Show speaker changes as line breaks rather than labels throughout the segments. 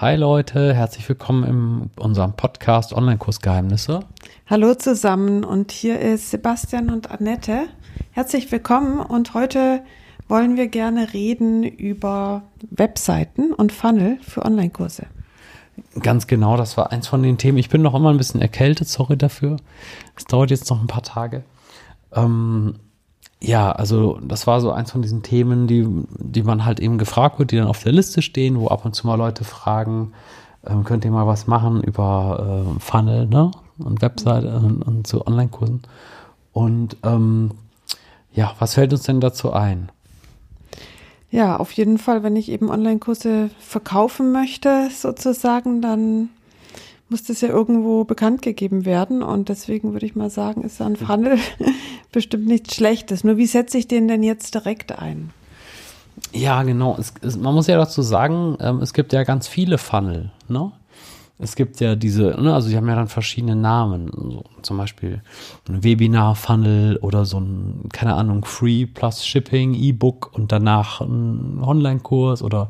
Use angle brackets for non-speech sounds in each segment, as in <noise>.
Hi Leute, herzlich willkommen in unserem Podcast Online-Kursgeheimnisse.
Hallo zusammen und hier ist Sebastian und Annette. Herzlich willkommen und heute wollen wir gerne reden über Webseiten und Funnel für Online-Kurse.
Ganz genau, das war eins von den Themen. Ich bin noch immer ein bisschen erkältet, sorry dafür. Es dauert jetzt noch ein paar Tage. Ähm, ja, also das war so eins von diesen Themen, die, die man halt eben gefragt wird, die dann auf der Liste stehen, wo ab und zu mal Leute fragen, ähm, könnt ihr mal was machen über äh, Funnel, ne? Und Webseite und, und so Online-Kursen. Und ähm, ja, was fällt uns denn dazu ein?
Ja, auf jeden Fall, wenn ich eben Online-Kurse verkaufen möchte, sozusagen, dann muss das ja irgendwo bekannt gegeben werden. Und deswegen würde ich mal sagen, ist ein Funnel <laughs> bestimmt nichts Schlechtes. Nur wie setze ich den denn jetzt direkt ein?
Ja, genau. Es, es, man muss ja dazu sagen, ähm, es gibt ja ganz viele Funnel. Ne? Es gibt ja diese, ne, also die haben ja dann verschiedene Namen. So, zum Beispiel ein Webinar-Funnel oder so ein, keine Ahnung, Free plus Shipping, E-Book und danach ein Online-Kurs oder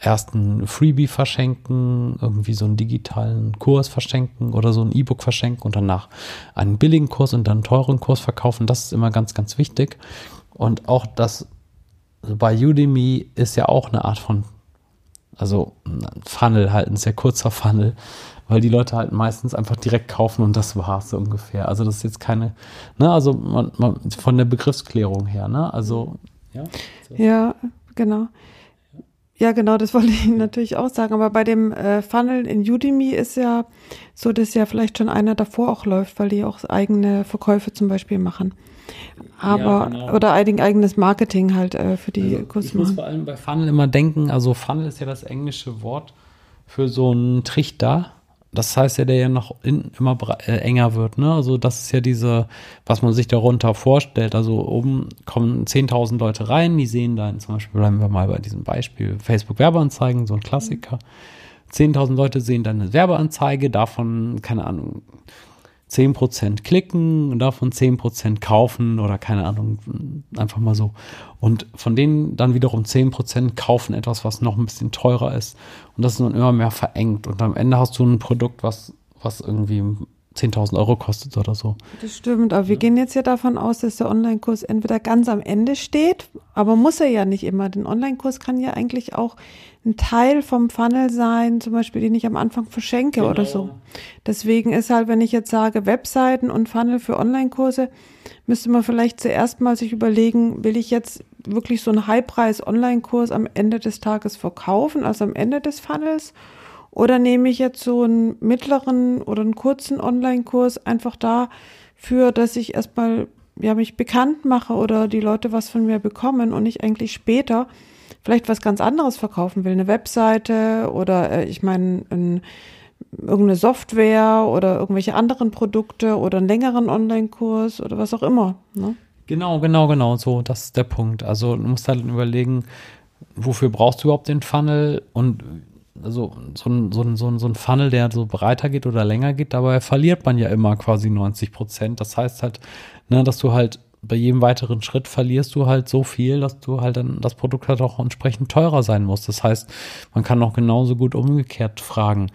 erst ein Freebie verschenken, irgendwie so einen digitalen Kurs verschenken oder so ein E-Book verschenken und danach einen billigen Kurs und dann einen teuren Kurs verkaufen. Das ist immer ganz, ganz wichtig. Und auch das bei Udemy ist ja auch eine Art von, also Funnel halt, ein sehr kurzer Funnel, weil die Leute halt meistens einfach direkt kaufen und das war's so ungefähr. Also das ist jetzt keine, ne, also man, man, von der Begriffsklärung her, ne, also,
ja. So. Ja, genau. Ja, genau, das wollte ich natürlich auch sagen. Aber bei dem äh, Funnel in Udemy ist ja so, dass ja vielleicht schon einer davor auch läuft, weil die auch eigene Verkäufe zum Beispiel machen. Aber, ja, genau. oder eigen, eigenes Marketing halt äh, für die
also Kurse Ich muss vor allem bei Funnel immer denken, also Funnel ist ja das englische Wort für so einen Trichter das heißt ja, der ja noch in, immer äh, enger wird. Ne? Also das ist ja diese, was man sich darunter vorstellt. Also oben kommen 10.000 Leute rein, die sehen dann, zum Beispiel bleiben wir mal bei diesem Beispiel, Facebook-Werbeanzeigen, so ein Klassiker. 10.000 Leute sehen dann eine Werbeanzeige, davon, keine Ahnung, 10% klicken und davon 10% kaufen oder keine Ahnung, einfach mal so. Und von denen dann wiederum 10% kaufen etwas, was noch ein bisschen teurer ist. Und das ist dann immer mehr verengt. Und am Ende hast du ein Produkt, was, was irgendwie 10.000 Euro kostet oder so.
Das stimmt, aber wir gehen jetzt ja davon aus, dass der Online-Kurs entweder ganz am Ende steht, aber muss er ja nicht immer. Den Online-Kurs kann ja eigentlich auch ein Teil vom Funnel sein, zum Beispiel, den ich am Anfang verschenke genau. oder so. Deswegen ist halt, wenn ich jetzt sage Webseiten und Funnel für Online-Kurse, müsste man vielleicht zuerst mal sich überlegen, will ich jetzt wirklich so einen High-Preis-Online-Kurs am Ende des Tages verkaufen, also am Ende des Funnels? Oder nehme ich jetzt so einen mittleren oder einen kurzen Online-Kurs einfach dafür, dass ich erstmal ja, mich bekannt mache oder die Leute was von mir bekommen und ich eigentlich später vielleicht was ganz anderes verkaufen will, eine Webseite oder äh, ich meine ein, irgendeine Software oder irgendwelche anderen Produkte oder einen längeren Online-Kurs oder was auch immer. Ne?
Genau, genau, genau, so, das ist der Punkt. Also du musst halt überlegen, wofür brauchst du überhaupt den Funnel und also so ein, so, ein, so, ein, so ein Funnel, der so breiter geht oder länger geht, dabei verliert man ja immer quasi 90 Prozent. Das heißt halt, ne, dass du halt bei jedem weiteren Schritt verlierst du halt so viel, dass du halt dann das Produkt halt auch entsprechend teurer sein muss. Das heißt, man kann auch genauso gut umgekehrt fragen,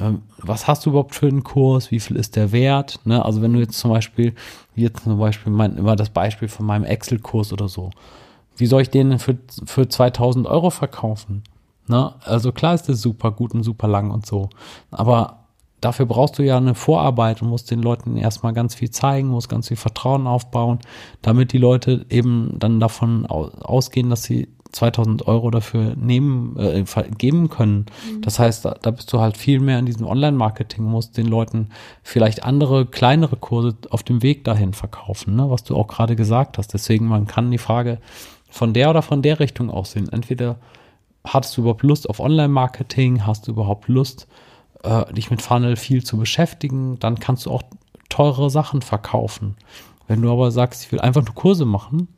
ähm, was hast du überhaupt für einen Kurs, wie viel ist der wert? Ne? Also wenn du jetzt zum Beispiel, wie jetzt zum Beispiel mein, immer das Beispiel von meinem Excel-Kurs oder so, wie soll ich den für, für 2000 Euro verkaufen? Ne? Also klar ist der super gut und super lang und so. Aber dafür brauchst du ja eine Vorarbeit und musst den Leuten erstmal ganz viel zeigen, musst ganz viel Vertrauen aufbauen, damit die Leute eben dann davon ausgehen, dass sie 2000 Euro dafür nehmen, äh, geben können. Mhm. Das heißt, da, da, bist du halt viel mehr in diesem Online-Marketing, musst den Leuten vielleicht andere, kleinere Kurse auf dem Weg dahin verkaufen, ne? was du auch gerade gesagt hast. Deswegen, man kann die Frage von der oder von der Richtung aussehen. Entweder hattest du überhaupt Lust auf Online-Marketing? Hast du überhaupt Lust, äh, dich mit Funnel viel zu beschäftigen? Dann kannst du auch teure Sachen verkaufen. Wenn du aber sagst, ich will einfach nur Kurse machen,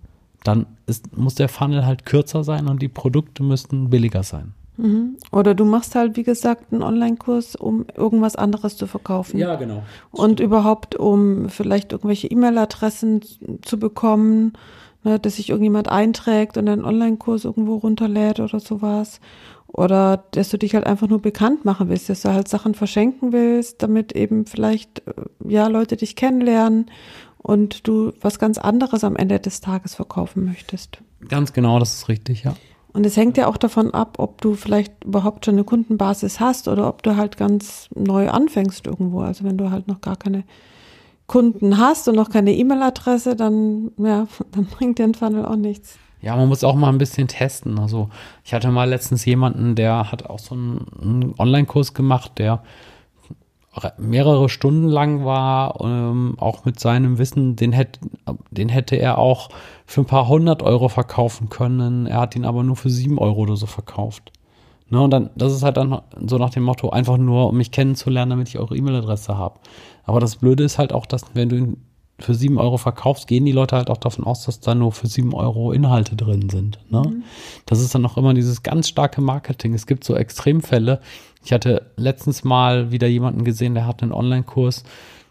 dann ist, muss der Funnel halt kürzer sein und die Produkte müssten billiger sein.
Mhm. Oder du machst halt, wie gesagt, einen Online-Kurs, um irgendwas anderes zu verkaufen.
Ja, genau.
Und überhaupt, um vielleicht irgendwelche E-Mail-Adressen zu bekommen ne, dass sich irgendjemand einträgt und einen Online-Kurs irgendwo runterlädt oder sowas. Oder dass du dich halt einfach nur bekannt machen willst, dass du halt Sachen verschenken willst, damit eben vielleicht, äh, ja, Leute dich kennenlernen und du was ganz anderes am Ende des Tages verkaufen möchtest.
Ganz genau, das ist richtig, ja.
Und es hängt ja auch davon ab, ob du vielleicht überhaupt schon eine Kundenbasis hast oder ob du halt ganz neu anfängst irgendwo. Also wenn du halt noch gar keine Kunden hast und noch keine E-Mail-Adresse, dann, ja, <laughs> dann bringt dir ein Funnel auch nichts.
Ja, man muss auch mal ein bisschen testen. Also ich hatte mal letztens jemanden, der hat auch so einen, Online-Kurs gemacht, der mehrere Stunden lang war, ähm, auch mit seinem Wissen, den hätte, den hätte er auch für ein paar hundert Euro verkaufen können. Er hat ihn aber nur für sieben Euro oder so verkauft. Ne, und dann, das ist halt dann so nach dem Motto, einfach nur, um mich kennenzulernen, damit ich eure E-Mail-Adresse habe. Aber das Blöde ist halt auch, dass wenn du ihn für sieben Euro verkaufst, gehen die Leute halt auch davon aus, dass da nur für sieben Euro Inhalte drin sind. Ne? Mhm. Das ist dann auch immer dieses ganz starke Marketing. Es gibt so Extremfälle. Ich hatte letztens mal wieder jemanden gesehen, der hat einen Online-Kurs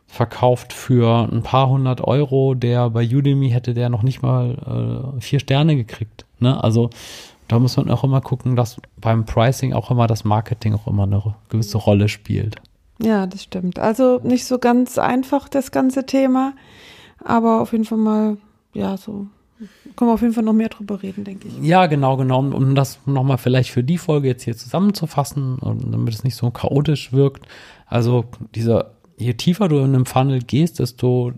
verkauft für ein paar hundert Euro. Der bei Udemy hätte der noch nicht mal äh, vier Sterne gekriegt. Ne? Also da muss man auch immer gucken, dass beim Pricing auch immer das Marketing auch immer eine gewisse Rolle spielt.
Ja, das stimmt. Also nicht so ganz einfach das ganze Thema, aber auf jeden Fall mal, ja, so können wir auf jeden Fall noch mehr drüber reden, denke ich.
Ja, genau, genau. Um das nochmal vielleicht für die Folge jetzt hier zusammenzufassen, damit es nicht so chaotisch wirkt. Also dieser, je tiefer du in einem Funnel gehst, desto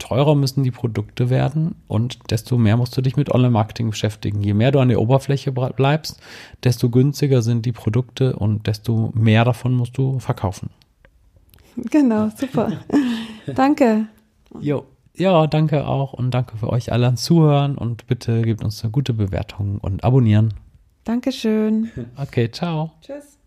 teurer müssen die Produkte werden und desto mehr musst du dich mit Online-Marketing beschäftigen. Je mehr du an der Oberfläche bleibst, desto günstiger sind die Produkte und desto mehr davon musst du verkaufen.
Genau, super. <laughs> danke.
Jo. Ja, danke auch und danke für euch alle ans Zuhören und bitte gebt uns eine gute Bewertung und abonnieren.
Dankeschön.
Okay, ciao.
Tschüss.